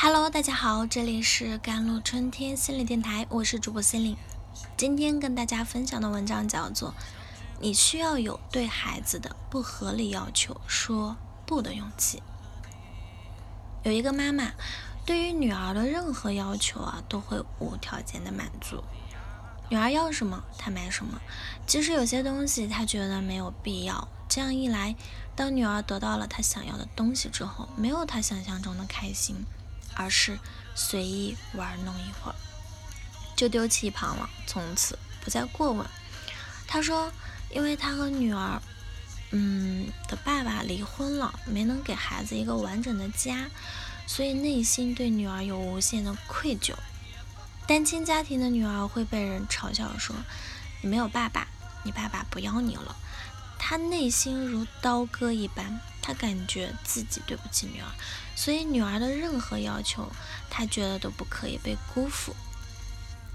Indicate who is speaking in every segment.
Speaker 1: Hello，大家好，这里是甘露春天心理电台，我是主播心灵。今天跟大家分享的文章叫做《你需要有对孩子的不合理要求说不的勇气》。有一个妈妈对于女儿的任何要求啊，都会无条件的满足。女儿要什么，她买什么。即使有些东西她觉得没有必要。这样一来，当女儿得到了她想要的东西之后，没有她想象中的开心。而是随意玩弄一会儿，就丢弃一旁了，从此不再过问。他说，因为他和女儿，嗯的爸爸离婚了，没能给孩子一个完整的家，所以内心对女儿有无限的愧疚。单亲家庭的女儿会被人嘲笑说：“你没有爸爸，你爸爸不要你了。”他内心如刀割一般。他感觉自己对不起女儿，所以女儿的任何要求，他觉得都不可以被辜负。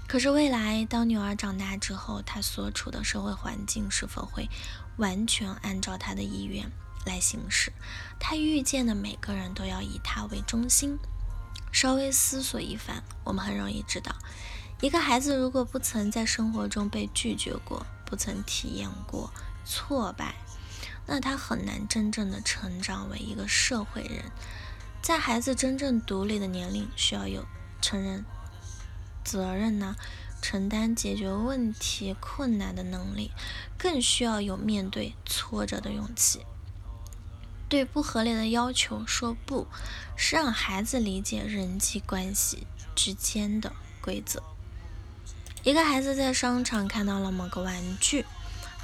Speaker 1: 可是未来当女儿长大之后，她所处的社会环境是否会完全按照她的意愿来行事？她遇见的每个人都要以她为中心。稍微思索一番，我们很容易知道，一个孩子如果不曾在生活中被拒绝过，不曾体验过挫败。那他很难真正的成长为一个社会人，在孩子真正独立的年龄，需要有成人责任呢，承担解决问题困难的能力，更需要有面对挫折的勇气。对不合理的要求说不，是让孩子理解人际关系之间的规则。一个孩子在商场看到了某个玩具，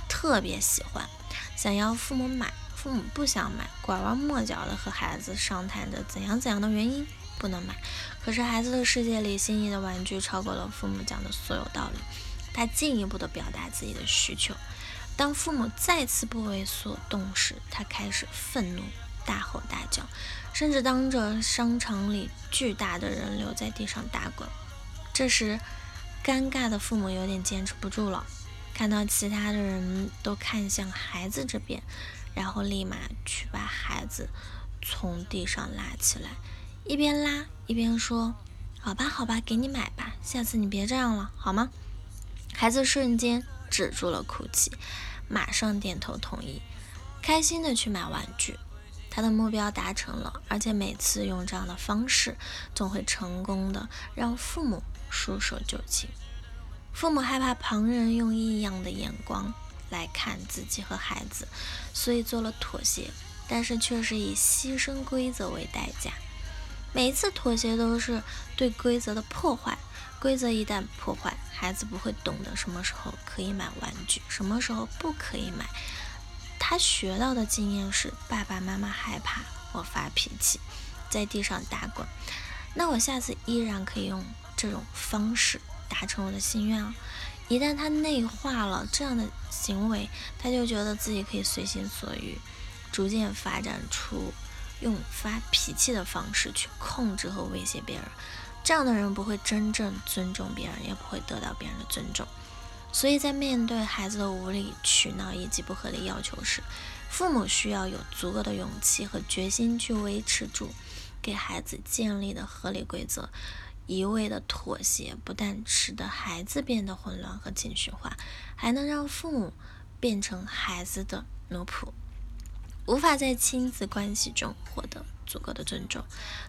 Speaker 1: 特别喜欢。想要父母买，父母不想买，拐弯抹角的和孩子商谈着怎样怎样的原因不能买。可是孩子的世界里，心仪的玩具超过了父母讲的所有道理。他进一步的表达自己的需求。当父母再次不为所动时，他开始愤怒，大吼大叫，甚至当着商场里巨大的人流在地上打滚。这时，尴尬的父母有点坚持不住了。看到其他的人都看向孩子这边，然后立马去把孩子从地上拉起来，一边拉一边说：“好吧，好吧，给你买吧，下次你别这样了，好吗？”孩子瞬间止住了哭泣，马上点头同意，开心的去买玩具。他的目标达成了，而且每次用这样的方式，总会成功的让父母束手就擒。父母害怕旁人用异样的眼光来看自己和孩子，所以做了妥协，但是却是以牺牲规则为代价。每一次妥协都是对规则的破坏。规则一旦破坏，孩子不会懂得什么时候可以买玩具，什么时候不可以买。他学到的经验是：爸爸妈妈害怕我发脾气，在地上打滚，那我下次依然可以用这种方式。达成我的心愿啊！一旦他内化了这样的行为，他就觉得自己可以随心所欲，逐渐发展出用发脾气的方式去控制和威胁别人。这样的人不会真正尊重别人，也不会得到别人的尊重。所以在面对孩子的无理取闹以及不合理要求时，父母需要有足够的勇气和决心去维持住给孩子建立的合理规则。一味的妥协，不但使得孩子变得混乱和情绪化，还能让父母变成孩子的奴仆，无法在亲子关系中获得足够的尊重。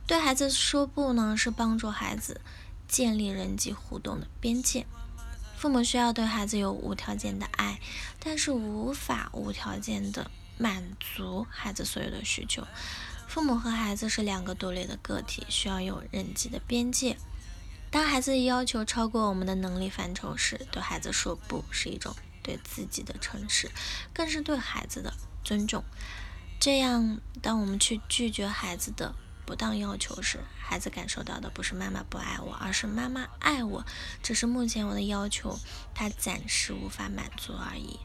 Speaker 1: 对孩子说不呢，是帮助孩子建立人际互动的边界。父母需要对孩子有无条件的爱，但是无法无条件的满足孩子所有的需求。父母和孩子是两个独立的个体，需要有人际的边界。当孩子要求超过我们的能力范畴时，对孩子说不是一种对自己的诚实，更是对孩子的尊重。这样，当我们去拒绝孩子的不当要求时，孩子感受到的不是妈妈不爱我，而是妈妈爱我，只是目前我的要求他暂时无法满足而已。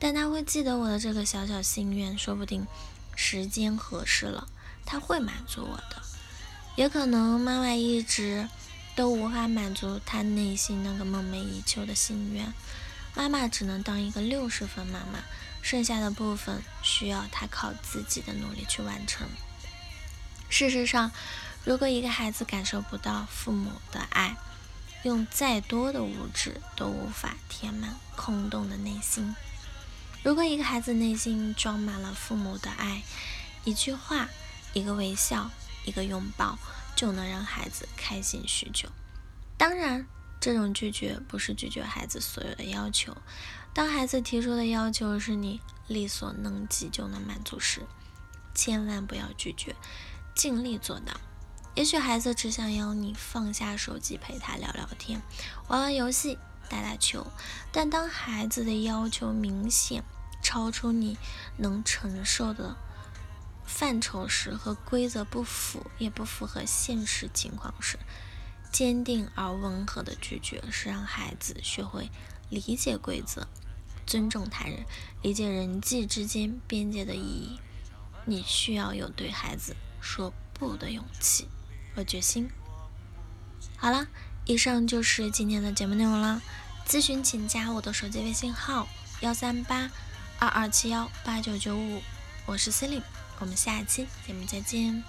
Speaker 1: 但他会记得我的这个小小心愿，说不定时间合适了，他会满足我的。也可能妈妈一直。都无法满足他内心那个梦寐以求的心愿，妈妈只能当一个六十分妈妈，剩下的部分需要他靠自己的努力去完成。事实上，如果一个孩子感受不到父母的爱，用再多的物质都无法填满空洞的内心。如果一个孩子内心装满了父母的爱，一句话、一个微笑、一个拥抱，就能让孩子开心许久。当然，这种拒绝不是拒绝孩子所有的要求。当孩子提出的要求是你力所能及就能满足时，千万不要拒绝，尽力做到。也许孩子只想要你放下手机陪他聊聊天，玩玩游戏，打打球。但当孩子的要求明显超出你能承受的范畴时，和规则不符，也不符合现实情况时，坚定而温和的拒绝是让孩子学会理解规则，尊重他人，理解人际之间边界的意义。你需要有对孩子说不的勇气。和决心。好了，以上就是今天的节目内容了。咨询请加我的手机微信号：幺三八二二七幺八九九五，我是 c e l i n e 我们下期节目再见。